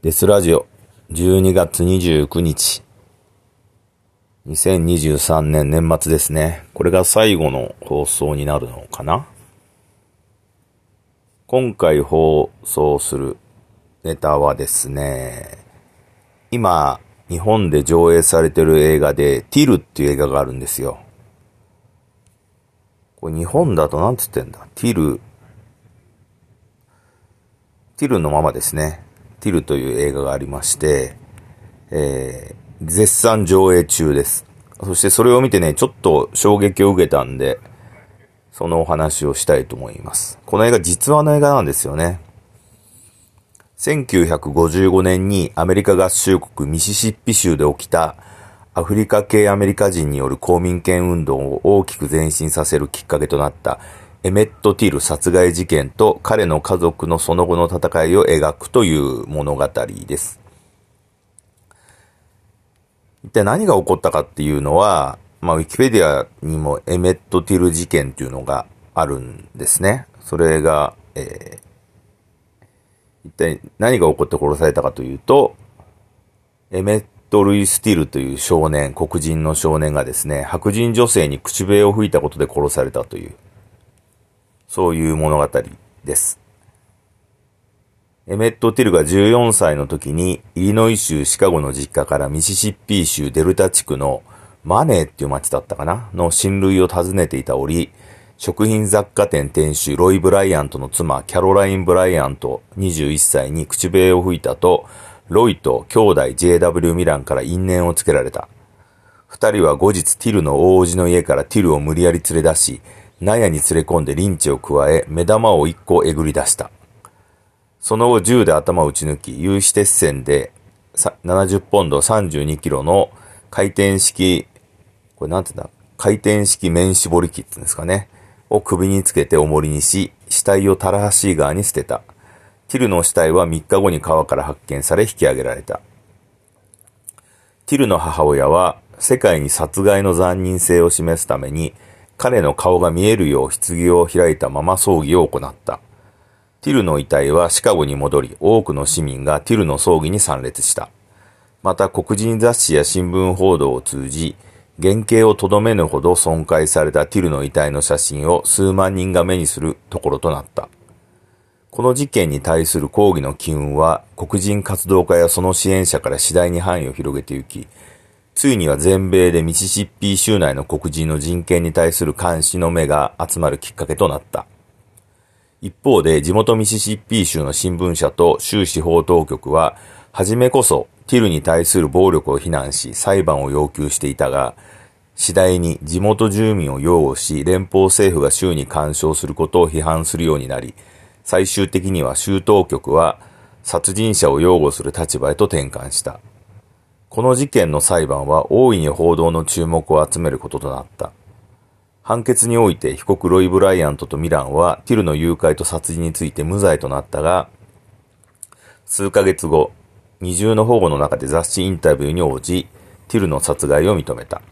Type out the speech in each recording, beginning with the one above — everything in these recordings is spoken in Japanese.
デスラジオ、12月29日。2023年年末ですね。これが最後の放送になるのかな？今回放送するネタはですね、今、日本で上映されてる映画で、ティルっていう映画があるんですよ。これ日本だとなんつってんだ？ティル、ティルのままですね。ティルという映画がありまして、えー、絶賛上映中です。そしてそれを見てね、ちょっと衝撃を受けたんで、そのお話をしたいと思います。この映画実話の映画なんですよね。1955年にアメリカ合衆国ミシシッピ州で起きたアフリカ系アメリカ人による公民権運動を大きく前進させるきっかけとなったエメット・ティル殺害事件と彼の家族のその後の戦いを描くという物語です。一体何が起こったかっていうのは、まあ、ウィキペディアにもエメット・ティル事件っていうのがあるんですね。それが、えー、一体何が起こって殺されたかというと、エメット・ルイス・ティルという少年、黒人の少年がですね、白人女性に口笛を吹いたことで殺されたという、そういう物語です。エメット・ティルが14歳の時に、イリノイ州シカゴの実家からミシシッピー州デルタ地区のマネーっていう町だったかな？の親類を訪ねていた折、食品雑貨店店主ロイ・ブライアントの妻キャロライン・ブライアント21歳に口笛を吹いたと、ロイと兄弟 JW ミランから因縁をつけられた。二人は後日ティルの大叔父の家からティルを無理やり連れ出し、納屋に連れ込んでリンチを加え、目玉を一個えぐり出した。その後銃で頭を撃ち抜き、有刺鉄線で70ポンド32キロの回転式、これなんて言うんだ？回転式面絞り機って言うんですかね？を首につけて重りにし、死体をタラハシー川に捨てた。ティルの死体は3日後に川から発見され引き上げられた。ティルの母親は世界に殺害の残忍性を示すために彼の顔が見えるよう棺を開いたまま葬儀を行った。ティルの遺体はシカゴに戻り、多くの市民がティルの葬儀に参列した。また黒人雑誌や新聞報道を通じ、原型をとどめぬほど損壊されたティルの遺体の写真を数万人が目にするところとなった。この事件に対する抗議の機運は黒人活動家やその支援者から次第に範囲を広げてゆき、ついには全米でミシシッピー州内の黒人の人権に対する監視の目が集まるきっかけとなった。一方で地元ミシシッピー州の新聞社と州司法当局は、はじめこそティルに対する暴力を非難し裁判を要求していたが、次第に地元住民を擁護し、連邦政府が州に干渉することを批判するようになり、最終的には州当局は殺人者を擁護する立場へと転換した。この事件の裁判は大いに報道の注目を集めることとなった。判決において被告ロイ・ブライアントとミランはティルの誘拐と殺人について無罪となったが、数ヶ月後、二重の保護の中で雑誌インタビューに応じ、ティルの殺害を認めた。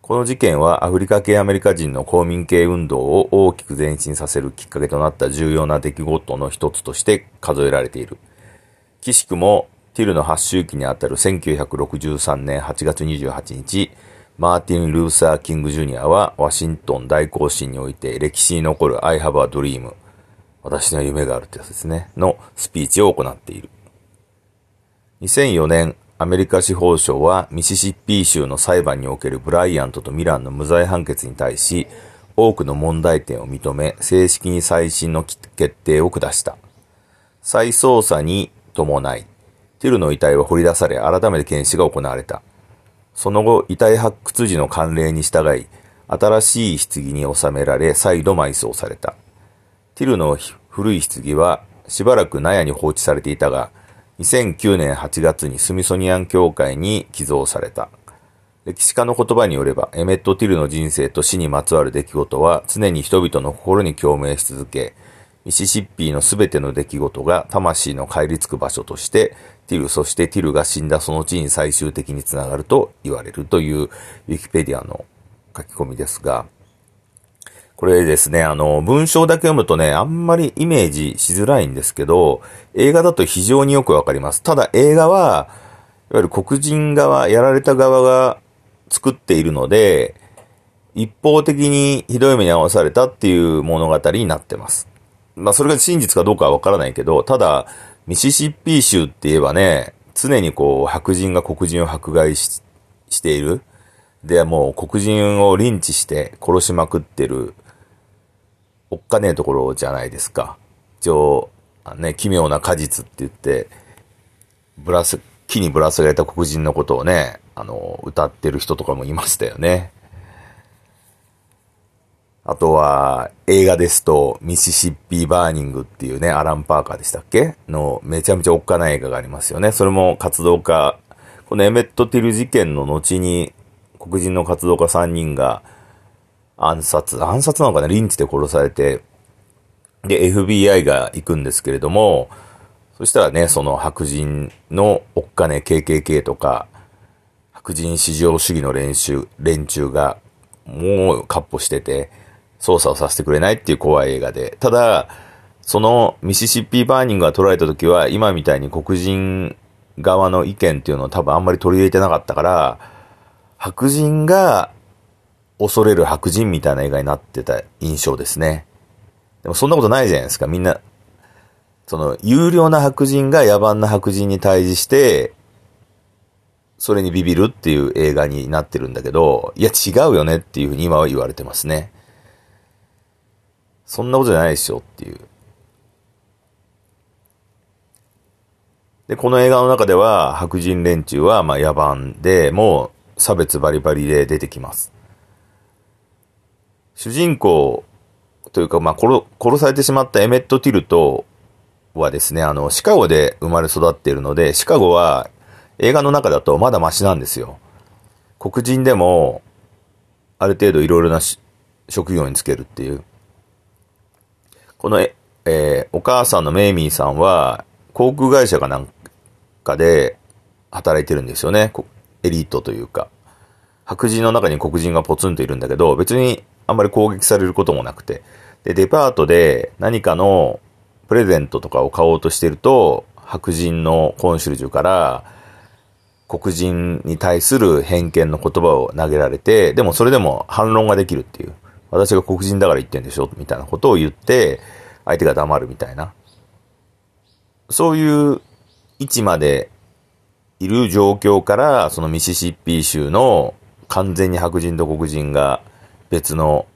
この事件はアフリカ系アメリカ人の公民系運動を大きく前進させるきっかけとなった重要な出来事の一つとして数えられている。岸くもティルの発周期にあたる1963年8月28日、マーティン・ルーサー・キング・ジュニアはワシントン大行進において歴史に残る I have a dream 私には夢があるってやつですね。のスピーチを行っている。2004年、アメリカ司法省はミシシッピー州の裁判におけるブライアントとミランの無罪判決に対し、多くの問題点を認め、正式に再審の決定を下した。再捜査に伴い、ティルの遺体は掘り出され、改めて検視が行われた。その後、遺体発掘時の慣例に従い、新しい棺に収められ、再度埋葬された。ティルの古い棺は、しばらく納屋に放置されていたが、2009年8月にスミソニアン協会に寄贈された。歴史家の言葉によれば、エメット・ティルの人生と死にまつわる出来事は常に人々の心に共鳴し続け、ミシシッピーのすべての出来事が魂の帰り着く場所として、ティル、そしてティルが死んだその地に最終的につながると言われるというウィキペディアの書き込みですが、これですね、あの、文章だけ読むとね、あんまりイメージしづらいんですけど、映画だと非常によくわかります。ただ映画は、いわゆる黒人側、やられた側が作っているので、一方的にひどい目に遭わされたっていう物語になってます。まあそれが真実かどうかはわからないけど、ただ、ミシシッピー州って言えばね、常にこう白人が黒人を迫害している。で、もう黒人をリンチして殺しまくってる、おっかねえところじゃないですか。一応、ね、奇妙な果実って言って、ブラス、木にぶら下げた黒人のことをね、あの、歌ってる人とかもいましたよね。あとは、映画ですと、ミシシッピーバーニングっていうね、アラン・パーカーでしたっけ？の、めちゃめちゃおっかない映画がありますよね。それも活動家、このエメット・ティル事件の後に、黒人の活動家3人が暗殺、暗殺なのかな？リンチで殺されて、で、FBI が行くんですけれども、そしたらね、その白人のおっかね KKK とか、白人至上主義の練習、連中が、もう、カッポしてて、操作をさせてくれないっていう怖い映画で。ただ、そのミシシッピバーニングが捉えた時は、今みたいに黒人側の意見っていうのを多分あんまり取り入れてなかったから、白人が恐れる白人みたいな映画になってた印象ですね。でもそんなことないじゃないですか。みんな、その、有料な白人が野蛮な白人に対峙して、それにビビるっていう映画になってるんだけど、いや違うよねっていうふうに今は言われてますね。そんなことじゃないでしょっていう。で、この映画の中では白人連中はまあ野蛮で、もう差別バリバリで出てきます。主人公というか、まあ殺、殺されてしまったエメット・ティルトはですね、あの、シカゴで生まれ育っているので、シカゴは映画の中だとまだマシなんですよ。黒人でも、ある程度いろいろな職業につけるっていう。このえ、えー、お母さんのメイミーさんは、航空会社かなんかで働いてるんですよね。エリートというか。白人の中に黒人がポツンといるんだけど、別にあんまり攻撃されることもなくて。で、デパートで何かのプレゼントとかを買おうとしてると、白人のコンシュルジュから、黒人に対する偏見の言葉を投げられて、でもそれでも反論ができるっていう。私が黒人だから言ってんでしょみたいなことを言って、相手が黙るみたいな。そういう位置までいる状況から、そのミシシッピー州の完全に白人と黒人が別の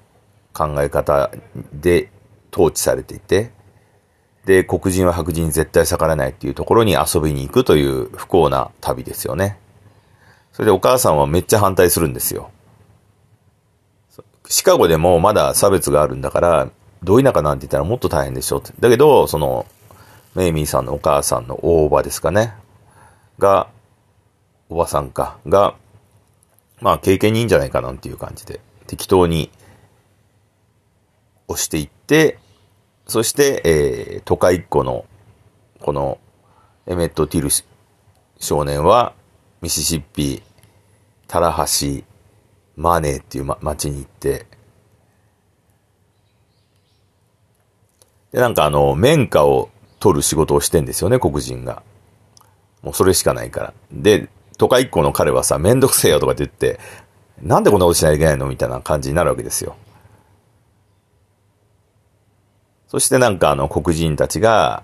考え方で統治されていて、で、黒人は白人に絶対逆らえないっていうところに遊びに行くという不幸な旅ですよね。それでお母さんはめっちゃ反対するんですよ。シカゴでもまだ差別があるんだから、どういなかなんて言ったらもっと大変でしょって。だけど、その、メイミーさんのお母さんの大伯ですかね。が、おばさんか。が、まあ経験にいいんじゃないかなっていう感じで、適当に押していって、そして、えー、都会一個の、この、エメット・ティル少年は、ミシシッピ、タラハシ、マネーっていう、ま、町に行って、で、なんかあの、綿花を取る仕事をしてんですよね、黒人が。もうそれしかないから。で、都会一個の彼はさ、めんどくせえよとかって言って、なんでこんなことしないといけないのみたいな感じになるわけですよ。そしてなんかあの黒人たちが、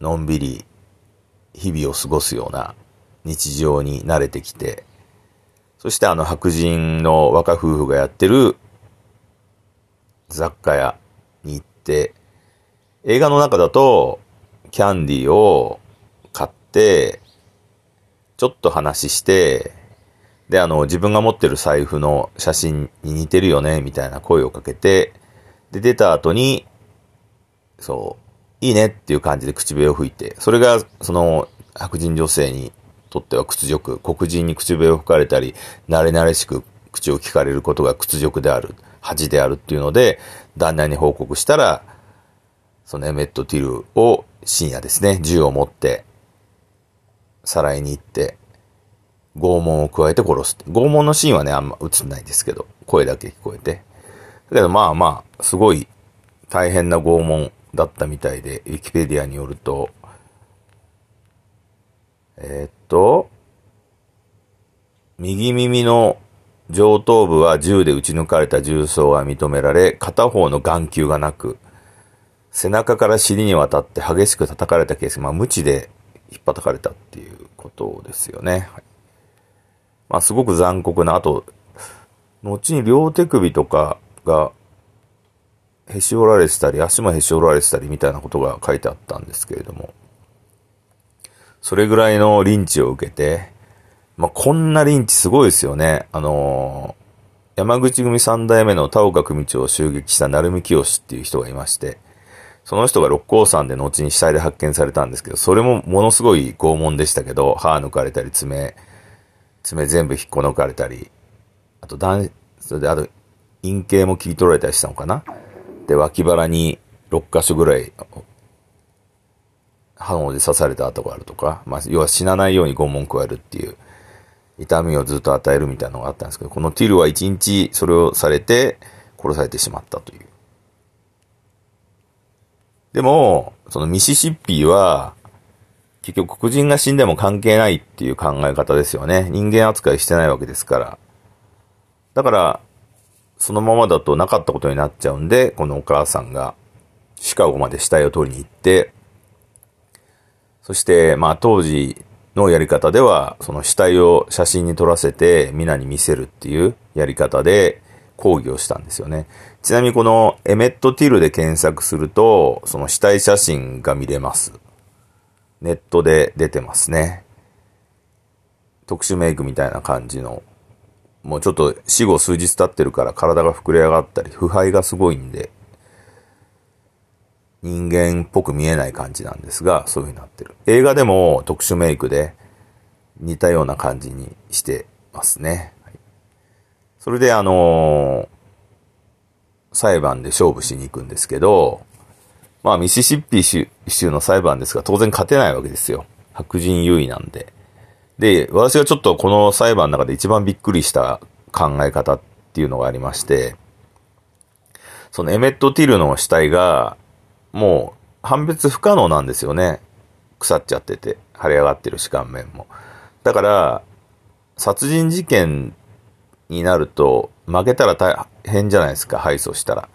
のんびり日々を過ごすような日常に慣れてきて、そしてあの白人の若夫婦がやってる雑貨屋に行って、映画の中だとキャンディーを買って、ちょっと話して、で、あの、自分が持ってる財布の写真に似てるよね、みたいな声をかけて、で、出た後に、そう、いいねっていう感じで口笛を吹いて、それが、その、白人女性にとっては屈辱、黒人に口笛を吹かれたり、慣れ慣れしく口を聞かれることが屈辱である、恥であるっていうので、旦那に報告したら、そのエメット・ティルを深夜ですね、銃を持って、さらいに行って、拷問を加えて殺す。拷問のシーンはね、あんま映んないですけど、声だけ聞こえて。だけどまあまあ、すごい大変な拷問だったみたいで、ウィキペディアによると、えー、っと、右耳の上頭部は銃で撃ち抜かれた重曹が認められ、片方の眼球がなく、背中から尻にわたって激しく叩かれたケース、まあ、無知で引っ叩かれたっていうことですよね。はい、まあ、すごく残酷な、あと、後に両手首とかがへし折られてたり、足もへし折られてたりみたいなことが書いてあったんですけれども、それぐらいのリンチを受けて、まあ、こんなリンチすごいですよね。あのー、山口組三代目の田岡組長を襲撃した成海清っていう人がいまして、その人が六甲山で後に死体で発見されたんですけど、それもものすごい拷問でしたけど、歯抜かれたり、爪、爪全部引っこ抜かれたり、あと、それで、あと、陰茎も切り取られたりしたのかな？で、脇腹に6箇所ぐらい、刃物で刺された跡があるとか、まあ、要は死なないように拷問加えるっていう、痛みをずっと与えるみたいなのがあったんですけど、このティルは一日それをされて殺されてしまったという。でも、そのミシシッピーは、結局黒人が死んでも関係ないっていう考え方ですよね。人間扱いしてないわけですから。だから、そのままだとなかったことになっちゃうんで、このお母さんがシカゴまで死体を取りに行って、そして、まあ当時のやり方では、その死体を写真に撮らせて皆に見せるっていうやり方で抗議をしたんですよね。ちなみにこのエメットティルで検索すると、その死体写真が見れます。ネットで出てますね。特殊メイクみたいな感じのもうちょっと死後数日経ってるから体が膨れ上がったり、腐敗がすごいんで、人間っぽく見えない感じなんですが、そういう風になってる。映画でも特殊メイクで似たような感じにしてますね。それであのー、裁判で勝負しに行くんですけど、まあミシシッピ州州の裁判ですが当然勝てないわけですよ。白人優位なんで。で、私がちょっとこの裁判の中で一番びっくりした考え方っていうのがありまして、そのエメット・ティルの死体が、もう判別不可能なんですよね。腐っちゃってて、腫れ上がってる歯間面も。だから、殺人事件になると、負けたら大変じゃないですか、敗訴したら。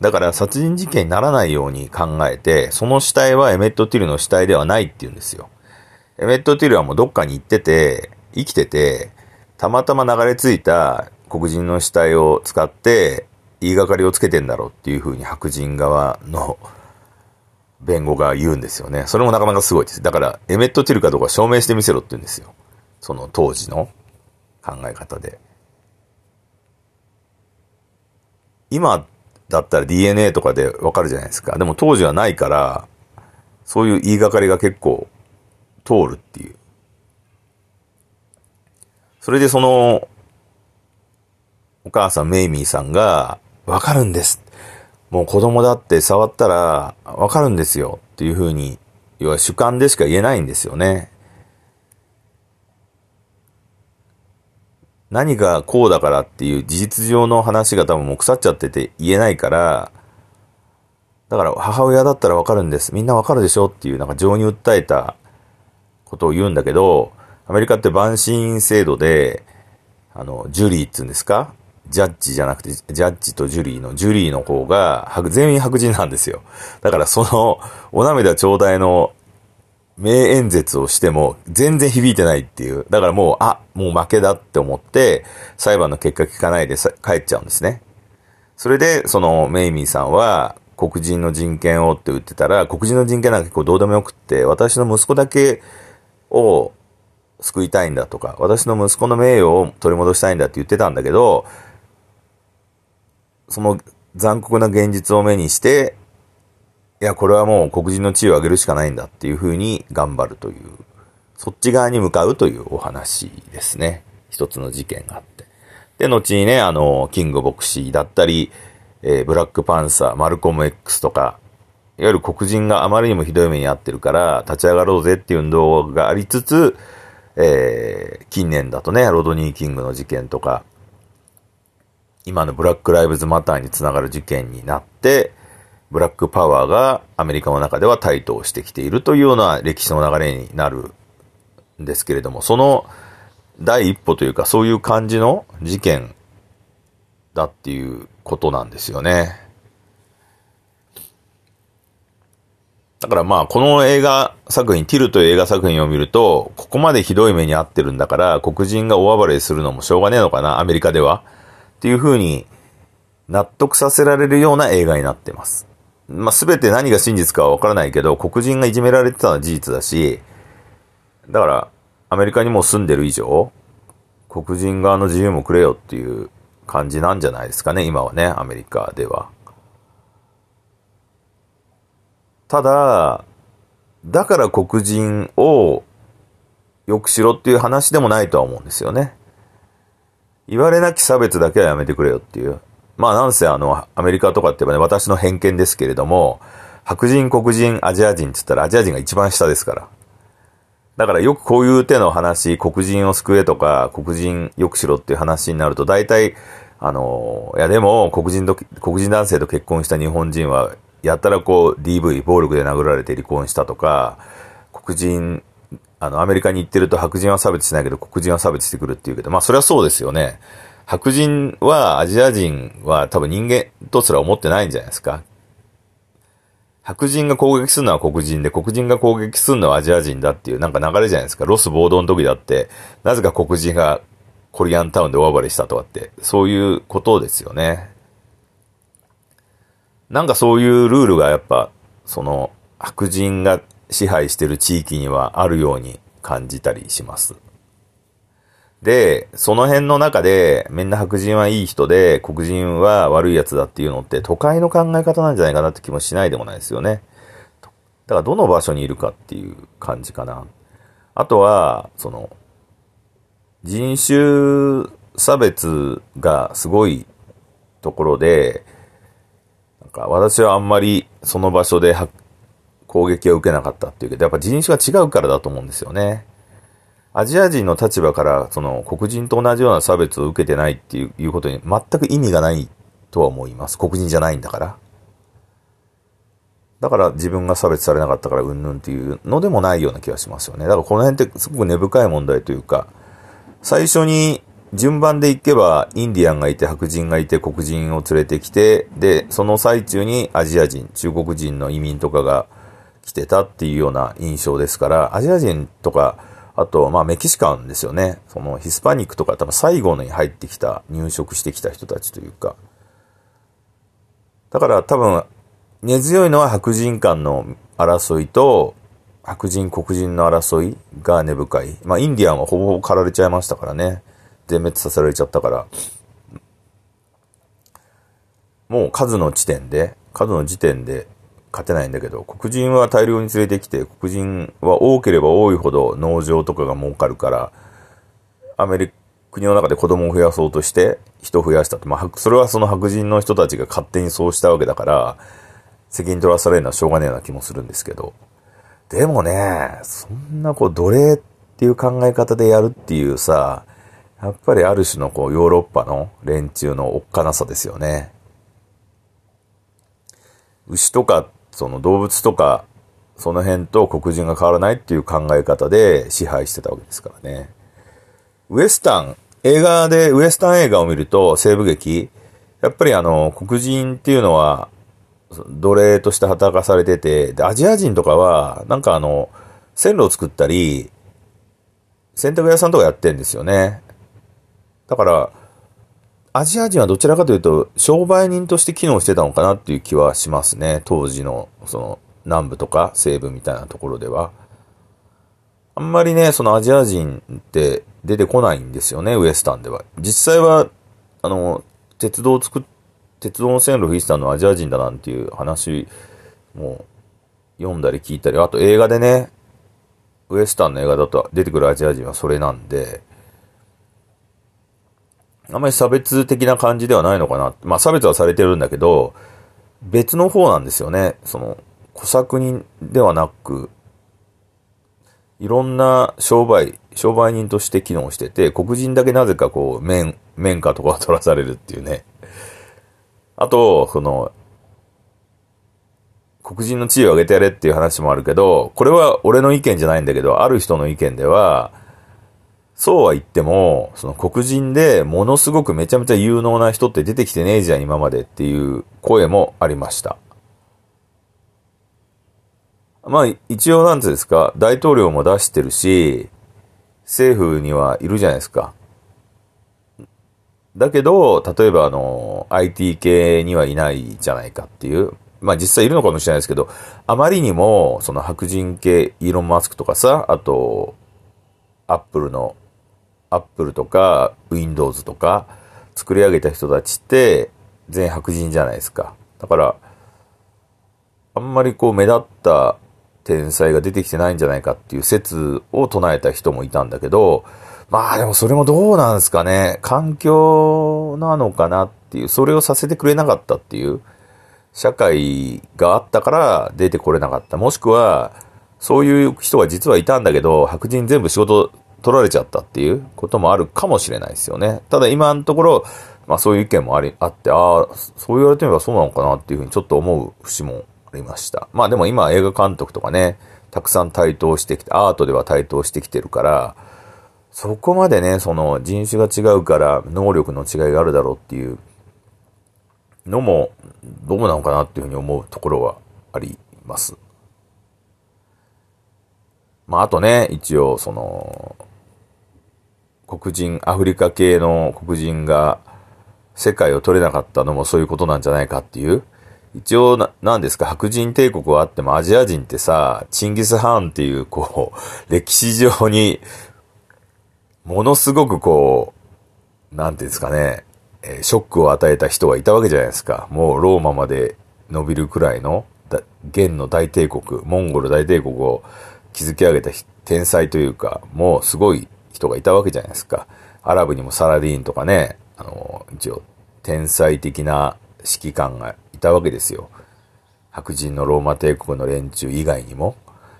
だから殺人事件にならないように考えて、その死体はエメット・ティルの死体ではないって言うんですよ。エメット・ティルはもうどっかに行ってて、生きてて、たまたま流れ着いた黒人の死体を使って言いがかりをつけてんだろうっていう風に白人側の弁護が言うんですよね。それもなかなかすごいです。だから、エメット・ティルかどうか証明してみせろって言うんですよ。その当時の考え方で。今だったら DNA とかでわかるじゃないですか。でも当時はないから、そういう言いがかりが結構通るっていう。それでその、お母さんメイミーさんが、わかるんです。もう子供だって触ったらわかるんですよっていうふうに、要は主観でしか言えないんですよね。何がこうだからっていう事実上の話が多分もう腐っちゃってて言えないから、だから母親だったらわかるんです。みんなわかるでしょっていうなんか情に訴えたことを言うんだけど、アメリカって陪審制度で、あの、ジュリーって言うんですか？ジャッジじゃなくて、ジャッジとジュリーの、ジュリーの方が、全員白人なんですよ。だからその、お涙頂戴の名演説をしても、全然響いてないっていう。だからもう、あ、もう負けだって思って、裁判の結果聞かないで帰っちゃうんですね。それで、その、メイミーさんは、黒人の人権をって言ってたら、黒人の人権なんか結構どうでもよくって、私の息子だけを救いたいんだとか、私の息子の名誉を取り戻したいんだって言ってたんだけど、その残酷な現実を目にして、いや、これはもう黒人の地位を上げるしかないんだっていうふうに頑張るという、そっち側に向かうというお話ですね。一つの事件があって。で、後にね、あの、キングボクシーだったり、えー、ブラックパンサー、マルコム X とか、いわゆる黒人があまりにもひどい目に遭ってるから、立ち上がろうぜっていう運動がありつつ、えー、近年だとね、ロドニー・キングの事件とか、今のブラック・ライブズ・マターにつながる事件になって、ブラックパワーがアメリカの中では台頭してきているというような歴史の流れになるんですけれども、その第一歩というかそういう感じの事件だっていうことなんですよね。だからまあ、この映画作品、ティルという映画作品を見ると、ここまでひどい目に遭ってるんだから、黒人が大暴れするのもしょうがねえのかな、アメリカでは。っていう風に納得させられるような映画になってます。まあ、すべて何が真実かはわからないけど、黒人がいじめられてたのは事実だし、だから、アメリカにも住んでる以上、黒人側の自由もくれよっていう感じなんじゃないですかね、今はね、アメリカでは。ただ、だから黒人を良くしろっていう話でもないとは思うんですよね。言われなき差別だけはやめてくれよっていう。まあなんせあの、アメリカとかって言えばね、私の偏見ですけれども、白人、黒人、アジア人って言ったらアジア人が一番下ですから。だからよくこういう手の話、黒人を救えとか、黒人良くしろっていう話になると、大体、あの、いやでも黒人と、黒人男性と結婚した日本人は、やったらこう DV、暴力で殴られて離婚したとか、黒人あの、アメリカに行ってると白人は差別しないけど黒人は差別してくるっていうけど、まあそれはそうですよね。白人はアジア人は多分人間とすら思ってないんじゃないですか。白人が攻撃するのは黒人で、黒人が攻撃するのはアジア人だっていうなんか流れじゃないですか。ロス暴動の時だって、なぜか黒人がコリアンタウンで大暴れしたとかって、そういうことですよね。なんかそういうルールがやっぱ、その、白人が支配してる地域にはあるように感じたりします。で、その辺の中で、みんな白人はいい人で、黒人は悪い奴だっていうのって、都会の考え方なんじゃないかなって気もしないでもないですよね。だから、どの場所にいるかっていう感じかな。あとは、その、人種差別がすごいところで、なんか私はあんまりその場所で攻撃を受けなかったっていうけど、やっぱ人種が違うからだと思うんですよね。アジア人の立場から、その黒人と同じような差別を受けてないっていうことに全く意味がないとは思います。黒人じゃないんだから。だから自分が差別されなかったからうんぬんっていうのでもないような気がしますよね。だからこの辺ってすごく根深い問題というか、最初に順番で行けばインディアンがいて白人がいて黒人を連れてきて、で、その最中にアジア人、中国人の移民とかが来てたっていうような印象ですから、アジア人とか、あと、まあ、メキシカンですよね。その、ヒスパニックとか多分最後に入ってきた、入植してきた人たちというか。だから多分、根強いのは白人間の争いと、白人黒人の争いが根深い。まあ、インディアンはほぼほぼ狩られちゃいましたからね。全滅させられちゃったから。もう数の地点で、数の時点で勝てないんだけど、黒人は大量に連れてきて、黒人は多ければ多いほど農場とかが儲かるから、アメリカ、国の中で子供を増やそうとして人を増やしたと。まあ、それはその白人の人たちが勝手にそうしたわけだから、責任取らされるのはしょうがねえような気もするんですけど。でもね、そんなこう奴隷っていう考え方でやるっていうさ、やっぱりある種のこうヨーロッパの連中のおっかなさですよね。牛とかその動物とか、その辺と黒人が変わらないっていう考え方で支配してたわけですからね。ウエスタン、映画で、ウエスタン映画を見ると、西部劇、やっぱりあの、黒人っていうのは、奴隷として働かされてて、で、アジア人とかは、なんかあの、線路を作ったり、洗濯屋さんとかやってんですよね。だから、アジア人はどちらかというと、商売人として機能してたのかなっていう気はしますね。当時の、その、南部とか西部みたいなところでは。あんまりね、そのアジア人って出てこないんですよね、ウエスタンでは。実際は、あの、鉄道を作っ、鉄道の線路吹いてたのアジア人だなんていう話も読んだり聞いたり、あと映画でね、ウエスタンの映画だと出てくるアジア人はそれなんで、あまり差別的な感じではないのかな。まあ差別はされてるんだけど、別の方なんですよね。その、小作人ではなく、いろんな商売、商売人として機能してて、黒人だけなぜかこう、面、面下とかを取らされるっていうね。あと、その、黒人の地位を上げてやれっていう話もあるけど、これは俺の意見じゃないんだけど、ある人の意見では、そうは言っても、その黒人でものすごくめちゃめちゃ有能な人って出てきてねえじゃん、今までっていう声もありました。まあ、一応なんてですか、大統領も出してるし、政府にはいるじゃないですか。だけど、例えばあの、IT 系にはいないじゃないかっていう。まあ実際いるのかもしれないですけど、あまりにも、その白人系、イーロン・マスクとかさ、あと、アップルの、アップルとか、Windows とか、作り上げた人たちって、全白人じゃないですか。だから、あんまりこう目立った天才が出てきてないんじゃないかっていう説を唱えた人もいたんだけど、まあでもそれもどうなんですかね。環境なのかなっていう、それをさせてくれなかったっていう、社会があったから出てこれなかった。もしくは、そういう人が実はいたんだけど、白人全部仕事取られちゃったっていうこともあるかもしれないですよね。ただ今のところ、まあそういう意見もあり、あって、ああ、そう言われてみればそうなのかなっていうふうにちょっと思う節もありました。まあでも今映画監督とかね、たくさん台頭してきて、アートでは台頭してきてるから、そこまでね、その人種が違うから能力の違いがあるだろうっていうのも、どうなのかなっていうふうに思うところはあります。まああとね、一応その、黒人、アフリカ系の黒人が世界を取れなかったのもそういうことなんじゃないかっていう。一応な、なんですか、白人帝国はあってもアジア人ってさ、チンギス・ハーンっていう、こう、歴史上に、ものすごくこう、なんていうんですかね、えー、ショックを与えた人がいたわけじゃないですか。もうローマまで伸びるくらいの、元の大帝国、モンゴル大帝国を築き上げた天才というか、もうすごい人がいたわけじゃないですか。アラブにもサラディーンとかね、あの、一応、天才的な指揮官がいたわけですよ。白人のローマ帝国の連中以外にも。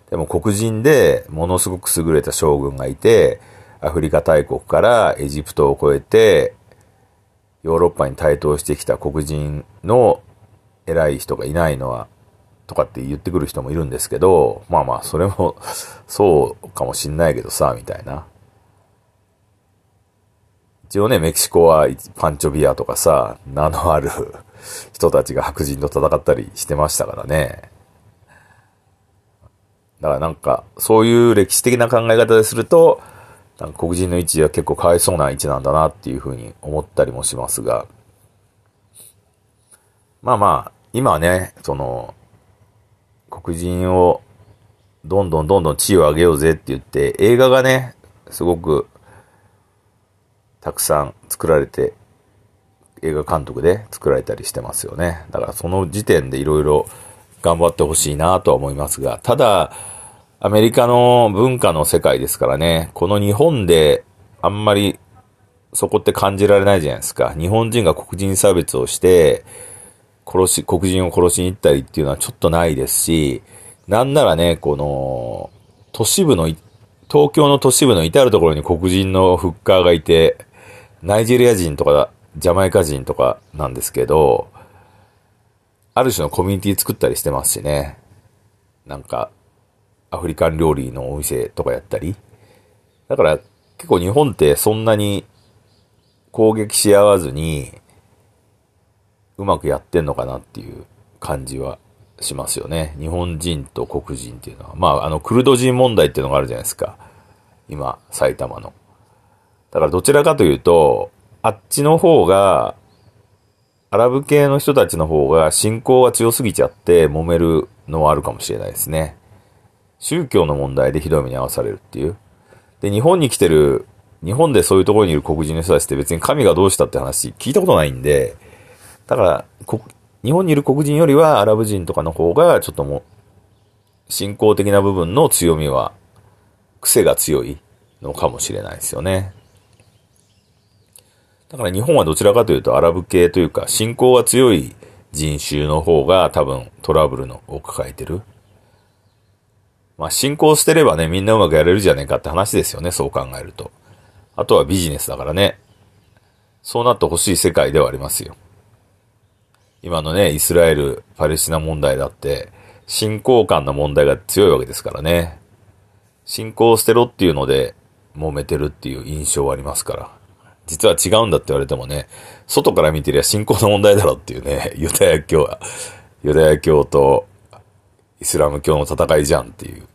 でも黒人でものすごく優れた将軍がいて、アフリカ大国からエジプトを越えて、ヨーロッパに台頭してきた黒人の偉い人がいないのは、とかって言ってくる人もいるんですけど、まあまあ、それもそうかもしんないけどさ、みたいな。一応ね、メキシコはパンチョビアとかさ、名のある 人たちが白人と戦ったりしてましたからね。だからなんか、そういう歴史的な考え方ですると、なんか黒人の位置は結構かわいそうな位置なんだなっていうふうに思ったりもしますが、まあまあ、今はね、その、黒人をどんどんどんどん地位を上げようぜって言って、映画がね、すごくたくさん作られて映画監督で作られたりしてますよね。だからその時点でいろいろ頑張ってほしいなとは思いますが、ただ、アメリカの文化の世界ですからね、この日本であんまりそこって感じられないじゃないですか。日本人が黒人差別をして、殺し、黒人を殺しに行ったりっていうのはちょっとないですし、なんならね、この、都市部の、東京の都市部の至るところに黒人のフッカーがいて、ナイジェリア人とかジャマイカ人とかなんですけど、ある種のコミュニティ作ったりしてますしね。なんか、アフリカン料理のお店とかやったり。だから結構日本ってそんなに攻撃し合わずにうまくやってんのかなっていう感じはしますよね。日本人と黒人っていうのは。まあ、あの、クルド人問題っていうのがあるじゃないですか。今、埼玉の。だからどちらかというと、あっちの方が、アラブ系の人たちの方が信仰が強すぎちゃって揉めるのはあるかもしれないですね。宗教の問題でひどい目に遭わされるっていう。で、日本に来てる、日本でそういうところにいる黒人の人たちって別に神がどうしたって話聞いたことないんで、だから、日本にいる黒人よりはアラブ人とかの方がちょっともう、信仰的な部分の強みは、癖が強いのかもしれないですよね。だから日本はどちらかというとアラブ系というか信仰が強い人種の方が多分トラブルのを抱えてる。まあ信仰してればね、みんなうまくやれるじゃねえかって話ですよね、そう考えると。あとはビジネスだからね。そうなってほしい世界ではありますよ。今のね、イスラエル、パレスチナ問題だって、信仰感の問題が強いわけですからね。信仰を捨てろっていうので、揉めてるっていう印象はありますから。実は違うんだって言われてもね、外から見てりゃ信仰の問題だろっていうね、ユダヤ教、ユダヤ教とイスラム教の戦いじゃんっていう。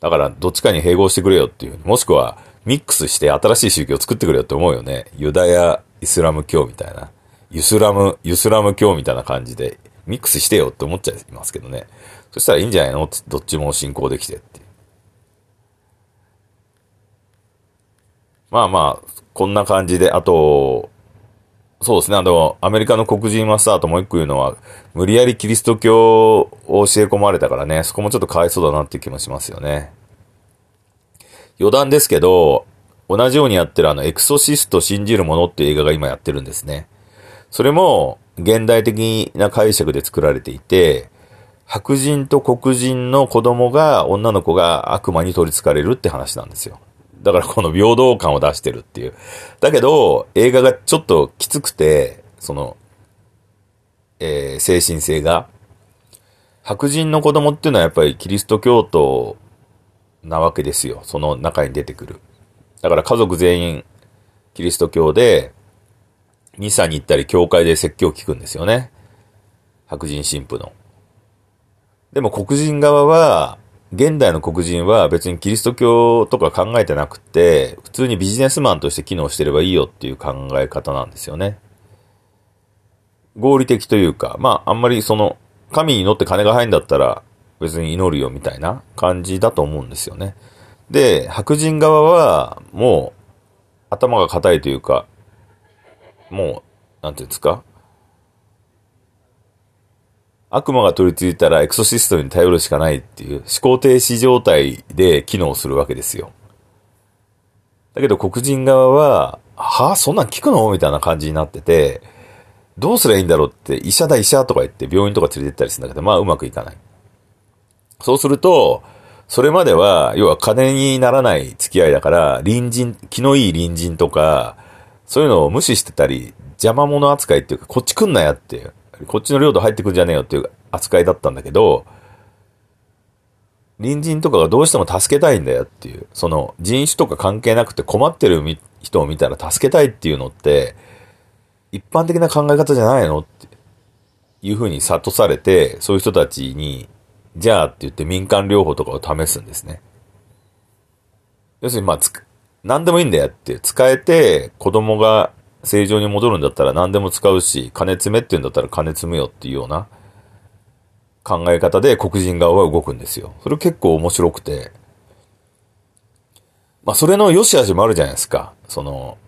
だから、どっちかに併合してくれよっていう。もしくは、ミックスして新しい宗教を作ってくれよって思うよね。ユダヤ、イスラム教みたいな。ユスラム、ユスラム教みたいな感じで、ミックスしてよって思っちゃいますけどね。そしたらいいんじゃないの？どっちも信仰できてっていう。まあまあ、こんな感じで、あと、そうですね。あの、アメリカの黒人マスターともう一個言うのは、無理やりキリスト教を教え込まれたからね、そこもちょっとかわいそうだなっていう気もしますよね。余談ですけど、同じようにやってるあの、エクソシスト信じる者っていう映画が今やってるんですね。それも、現代的な解釈で作られていて、白人と黒人の子供が、女の子が悪魔に取り憑かれるって話なんですよ。だからこの平等感を出してるっていう。だけど、映画がちょっときつくて、その、えー、精神性が。白人の子供っていうのはやっぱりキリスト教徒なわけですよ。その中に出てくる。だから家族全員キリスト教で、ミサに行ったり教会で説教を聞くんですよね。白人神父の。でも黒人側は、現代の黒人は別にキリスト教とか考えてなくて、普通にビジネスマンとして機能してればいいよっていう考え方なんですよね。合理的というか、まああんまりその、神に乗って金が入るんだったら別に祈るよみたいな感じだと思うんですよね。で、白人側はもう頭が硬いというか、もう、なんていうんですか？悪魔が取り付いたらエクソシストに頼るしかないっていう思考停止状態で機能するわけですよ。だけど黒人側は、はあ、そんなん聞くの？みたいな感じになってて、どうすりゃいいんだろうって、医者だ医者とか言って病院とか連れてったりするんだけど、まあうまくいかない。そうすると、それまでは、要は金にならない付き合いだから、隣人、気のいい隣人とか、そういうのを無視してたり、邪魔者扱いっていうか、こっち来んなやっていう。こっちの領土入ってくんじゃねえよっていう扱いだったんだけど、隣人とかがどうしても助けたいんだよっていう、その人種とか関係なくて困ってる人を見たら助けたいっていうのって、一般的な考え方じゃないのっていうふうに悟されて、そういう人たちに、じゃあって言って民間療法とかを試すんですね。要するにまあ、何でもいいんだよって、使えて子供が正常に戻るんだったら何でも使うし、金詰めって言うんだったら金詰めよっていうような考え方で黒人側は動くんですよ。それ結構面白くて。まあそれの良し悪しもあるじゃないですか。その、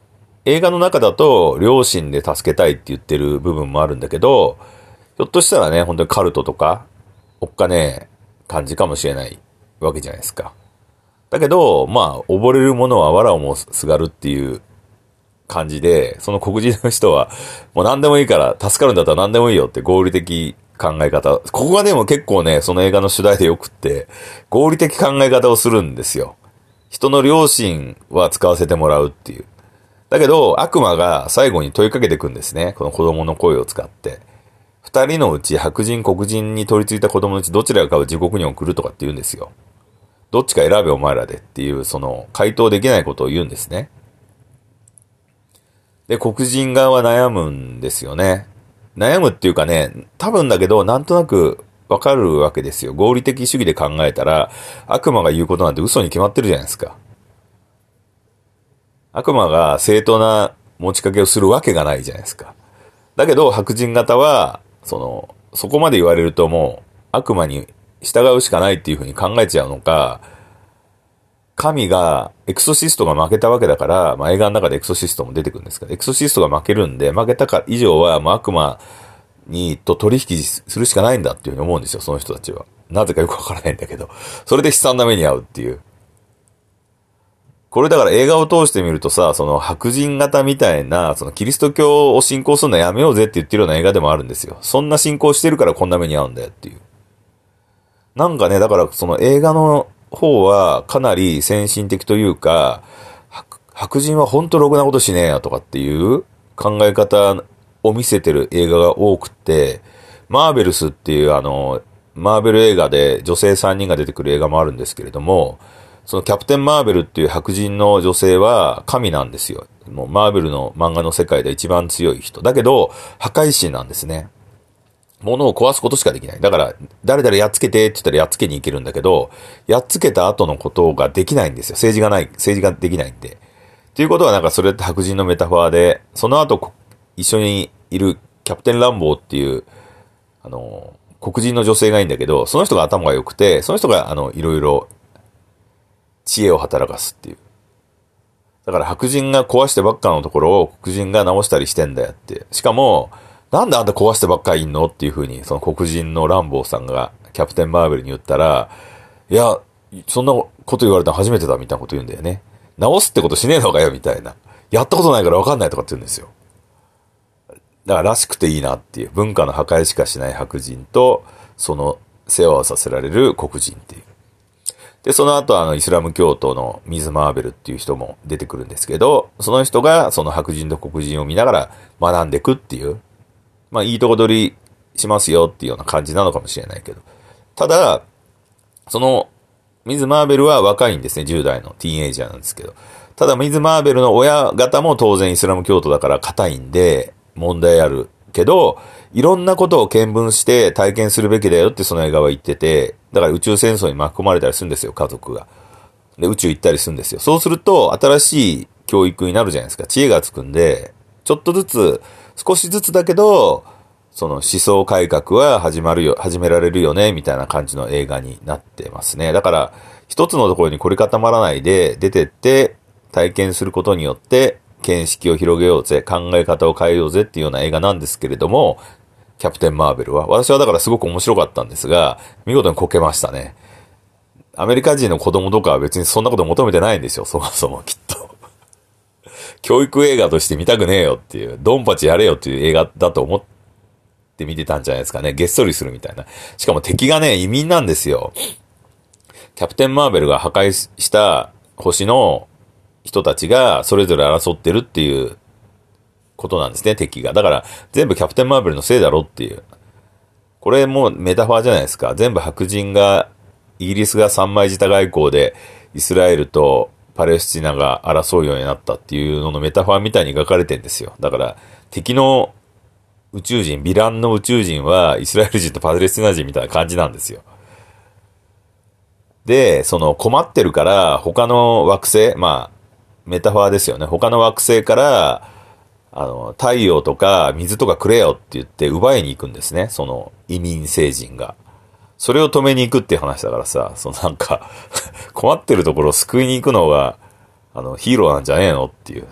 映画の中だと両親で助けたいって言ってる部分もあるんだけど、ひょっとしたらね、本当にカルトとか、おっかねえ感じかもしれないわけじゃないですか。だけど、まあ、溺れる者は藁をもすがるっていう感じで、その黒人の人は、もう何でもいいから、助かるんだったら何でもいいよって合理的考え方。ここがでも結構ね、その映画の主題でよくって、合理的考え方をするんですよ。人の良心は使わせてもらうっていう。だけど、悪魔が最後に問いかけていくんですね。この子供の声を使って。二人のうち白人黒人に取り付いた子供のうちどちらかを地獄に送るとかって言うんですよ。どっちか選べお前らでっていう、その、回答できないことを言うんですね。で、黒人側は悩むんですよね。悩むっていうかね、多分だけど、なんとなくわかるわけですよ。合理的主義で考えたら、悪魔が言うことなんて嘘に決まってるじゃないですか。悪魔が正当な持ちかけをするわけがないじゃないですか。だけど、白人型は、その、そこまで言われるともう、悪魔に従うしかないっていうふうに考えちゃうのか、神が、エクソシストが負けたわけだから、まあ、映画の中でエクソシストも出てくるんですけど、エクソシストが負けるんで、負けたか以上は、まあ、悪魔に、と取引するしかないんだっていうふうに思うんですよ、その人たちは。なぜかよくわからないんだけど。それで悲惨な目に遭うっていう。これだから映画を通してみるとさ、その白人型みたいな、そのキリスト教を信仰するのやめようぜって言ってるような映画でもあるんですよ。そんな信仰してるからこんな目に遭うんだよっていう。なんかね、だからその映画の方はかなり先進的というか、白人はほんとろくなことしねえよとかっていう考え方を見せてる映画が多くて、マーベルスっていうあの、マーベル映画で女性3人が出てくる映画もあるんですけれども、そのキャプテン・マーベルっていう白人の女性は神なんですよ。もうマーベルの漫画の世界で一番強い人。だけど、破壊神なんですね。物を壊すことしかできない。だから、誰々やっつけてって言ったらやっつけに行けるんだけど、やっつけた後のことができないんですよ。政治がない、政治ができないんで。っていうことはなんかそれって白人のメタファーで、その後一緒にいるキャプテン・ランボーっていう、あの、黒人の女性がいいんだけど、その人が頭が良くて、その人があの、いろいろ知恵を働かすっていう。だから白人が壊してばっかのところを黒人が直したりしてんだよって。しかも、なんであんた壊してばっかりいんの？っていう風に、その黒人のランボーさんがキャプテン・マーベルに言ったら、いや、そんなこと言われたの初めてだみたいなこと言うんだよね。直すってことしねえのかよみたいな。やったことないからわかんないとかって言うんですよ。だかららしくていいなっていう。文化の破壊しかしない白人と、その世話をさせられる黒人っていう。で、その後あの、イスラム教徒のミズ・マーベルっていう人も出てくるんですけど、その人がその白人と黒人を見ながら学んでいくっていう、まあ、いいとこ取りしますよっていうような感じなのかもしれないけど。ただ、その、ミズ・マーベルは若いんですね、10代のティーンエイジャーなんですけど。ただ、ミズ・マーベルの親方も当然イスラム教徒だから硬いんで、問題あるけど、いろんなことを見聞して体験するべきだよってその映画は言ってて、だから宇宙戦争に巻き込まれたりするんですよ、家族が。で、宇宙行ったりするんですよ。そうすると、新しい教育になるじゃないですか。知恵がつくんで、ちょっとずつ、少しずつだけど、その思想改革は始まるよ、始められるよね、みたいな感じの映画になってますね。だから、一つのところに凝り固まらないで出てって体験することによって、見識を広げようぜ、考え方を変えようぜっていうような映画なんですけれども、キャプテン・マーベルは。私はだからすごく面白かったんですが、見事にこけましたね。アメリカ人の子供とかは別にそんなこと求めてないんですよ、そもそもきっと。教育映画として見たくねえよっていう、ドンパチやれよっていう映画だと思って見てたんじゃないですかね。げっそりするみたいな。しかも敵がね、移民なんですよ。キャプテン・マーベルが破壊した星の人たちがそれぞれ争ってるっていうことなんですね、敵が。だから、全部キャプテン・マーベルのせいだろっていう。これもメタファーじゃないですか。全部白人が、イギリスが三枚舌外交で、イスラエルとパレスチナが争うようになったっていうののメタファーみたいに描かれてんですよ。だから、敵の宇宙人、ヴィランの宇宙人は、イスラエル人とパレスチナ人みたいな感じなんですよ。で、その困ってるから、他の惑星、まあ、メタファーですよね。他の惑星から、あの、太陽とか水とかくれよって言って奪いに行くんですね。その移民星人が。それを止めに行くっていう話だからさ、そのなんか 困ってるところを救いに行くのが、あの、ヒーローなんじゃねえのっていう。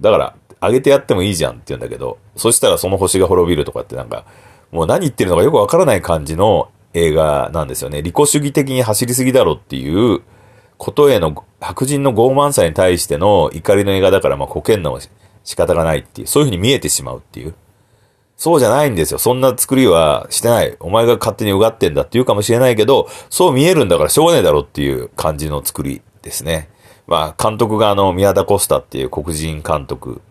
だから、あげてやってもいいじゃんって言うんだけど、そしたらその星が滅びるとかってなんか、もう何言ってるのかよくわからない感じの映画なんですよね。利己主義的に走りすぎだろっていうことへの白人の傲慢さに対しての怒りの映画だから、まあ、こけんのも仕方がないっていう、そういう風に見えてしまうっていう。そうじゃないんですよ。そんな作りはしてない。お前が勝手にうがってんだって言うかもしれないけど、そう見えるんだからしょうがねえだろっていう感じの作りですね。まあ、監督があの、宮田コスタっていう黒人監督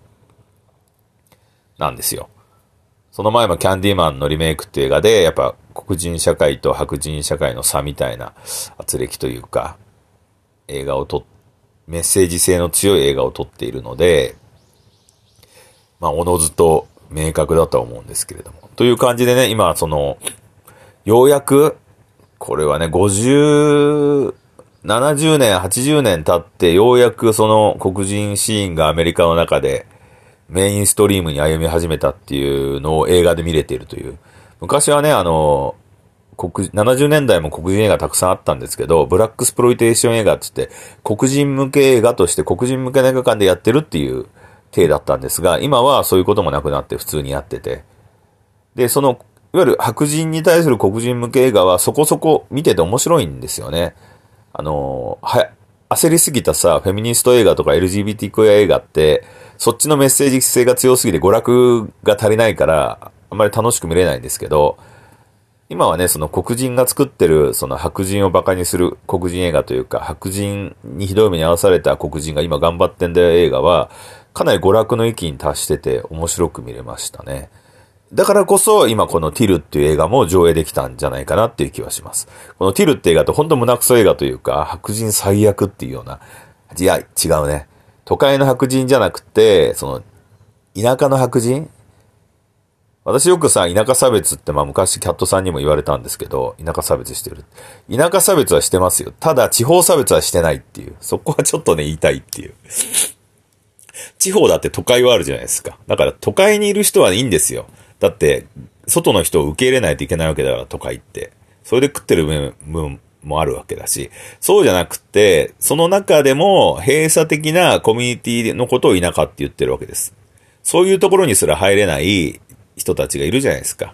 なんですよ。その前もキャンディーマンのリメイクっていう映画で、やっぱ黒人社会と白人社会の差みたいな圧力というか、映画を撮、メッセージ性の強い映画を撮っているので、まあ、おのずと明確だとは思うんですけれども。という感じでね、今、その、ようやく、これはね、50、70年、80年経って、ようやくその黒人シーンがアメリカの中でメインストリームに歩み始めたっていうのを映画で見れているという。昔はね、あの、黒、70年代も黒人映画たくさんあったんですけど、ブラックスプロイテーション映画って言って、黒人向け映画として黒人向けの映画館でやってるっていう体だったんですが、今はそういうこともなくなって普通にやってて。で、その、いわゆる白人に対する黒人向け映画はそこそこ見てて面白いんですよね。あの、は、焦りすぎたさ、フェミニスト映画とか LGBT クエア映画って、そっちのメッセージ性が強すぎて娯楽が足りないから、あんまり楽しく見れないんですけど、今はね、その黒人が作ってる、その白人を馬鹿にする黒人映画というか、白人にひどい目に遭わされた黒人が今頑張ってんだよ映画は、かなり娯楽の域に達してて面白く見れましたね。だからこそ、今このティルっていう映画も上映できたんじゃないかなっていう気はします。このティルって映画って本当胸クソ映画というか、白人最悪っていうような、いや、違うね。都会の白人じゃなくて、その、田舎の白人？私よくさ、田舎差別ってまあ昔キャットさんにも言われたんですけど、田舎差別してる。田舎差別はしてますよ。ただ地方差別はしてないっていう。そこはちょっとね、言いたいっていう。地方だって都会はあるじゃないですか。だから都会にいる人はいいんですよ。だって、外の人を受け入れないといけないわけだから、都会って。それで食ってる部分もあるわけだし、そうじゃなくて、その中でも閉鎖的なコミュニティのことを田舎って言ってるわけです。そういうところにすら入れない人たちがいるじゃないですか。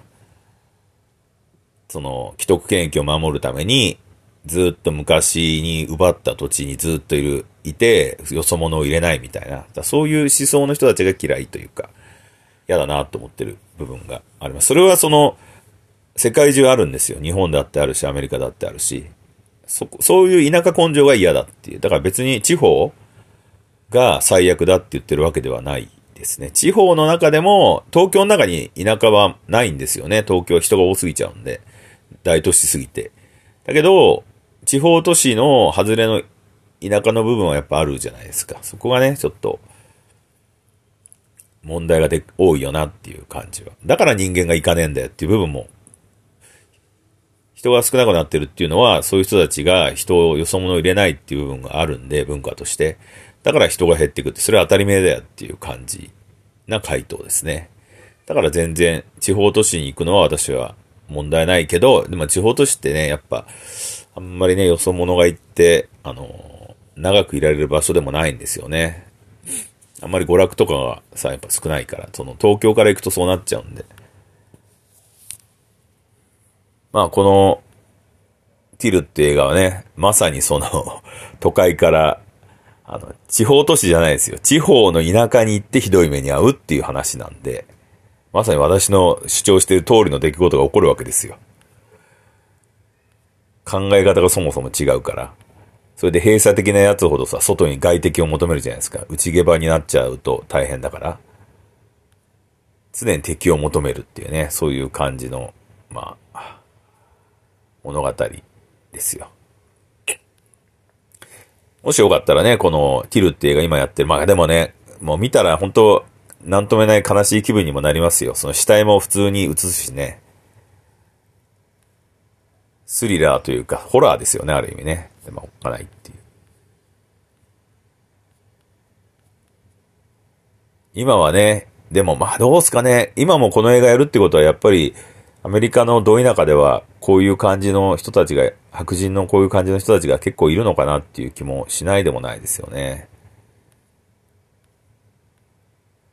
その、既得権益を守るために、ずっと昔に奪った土地にずっといる、いて、よそ者を入れないみたいな。そういう思想の人たちが嫌いというか、嫌だなと思ってる部分があります。それはその、世界中あるんですよ。日本だってあるし、アメリカだってあるし。そ、そういう田舎根性が嫌だっていう。だから別に地方が最悪だって言ってるわけではないですね。地方の中でも、東京の中に田舎はないんですよね。東京は人が多すぎちゃうんで。大都市すぎて。だけど、地方都市の外れの田舎の部分はやっぱあるじゃないですか。そこがね、ちょっと、問題がで多いよなっていう感じは。だから人間がいかねえんだよっていう部分も、人が少なくなってるっていうのは、そういう人たちが人をよそ者を入れないっていう部分があるんで、文化として。だから人が減っていくって、それは当たり前だよっていう感じな回答ですね。だから全然地方都市に行くのは私は問題ないけど、でも地方都市ってね、やっぱ、あんまりね、よそ者が行って、あの、長くいられる場所でもないんですよね。あんまり娯楽とかがさ、やっぱ少ないから、その東京から行くとそうなっちゃうんで。まあ、この、ティルって映画はね、まさにその、都会から、あの、地方都市じゃないですよ。地方の田舎に行ってひどい目に遭うっていう話なんで、まさに私の主張している通りの出来事が起こるわけですよ。考え方がそもそも違うから。それで閉鎖的なやつほどさ、外に外敵を求めるじゃないですか。内毛場になっちゃうと大変だから。常に敵を求めるっていうね、そういう感じの、まあ、物語ですよ。もしよかったらね、このティルって映画今やってる。まあでもね、もう見たら本当なんともない悲しい気分にもなりますよ。その死体も普通に映すしね。スリラーというか、ホラーですよね、ある意味ね。でも、おっかないっていう。今はね、でもまあどうすかね、今もこの映画やるってことはやっぱり、アメリカのど田舎では、こういう感じの人たちが、白人のこういう感じの人たちが結構いるのかなっていう気もしないでもないですよね。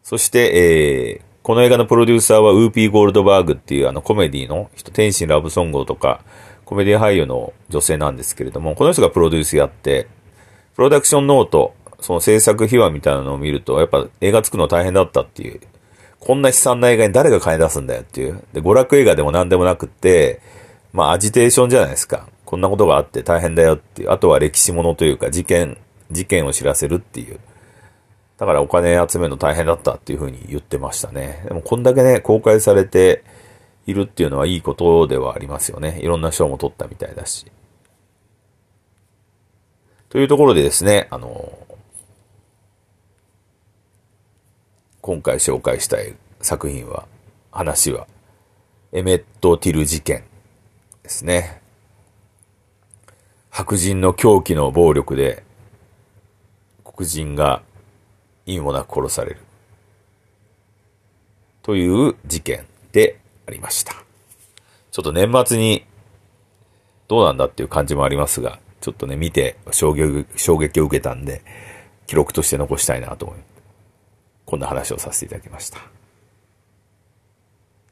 そして、えー、この映画のプロデューサーはウーピー・ゴールドバーグっていうあのコメディの人、天心ラブソングとか、コメディ俳優の女性なんですけれども、この人がプロデュースやって、プロダクションノート、その制作秘話みたいなのを見ると、やっぱ映画作るの大変だったっていう。こんな悲惨な映画に誰が金出すんだよっていう。で、娯楽映画でも何でもなくって、まあアジテーションじゃないですか。こんなことがあって大変だよっていう。あとは歴史ものというか事件、事件を知らせるっていう。だからお金集めるの大変だったっていうふうに言ってましたね。でもこんだけね、公開されているっていうのはいいことではありますよね。いろんな賞も取ったみたいだし。というところでですね、あの、今回紹介したい作品は、話は、エメット・ティル事件ですね。白人の狂気の暴力で、黒人が意味もなく殺される。という事件でありました。ちょっと年末にどうなんだっていう感じもありますが、ちょっとね、見て衝撃衝撃を受けたんで、記録として残したいなと思い、こんな話をさせていただきました。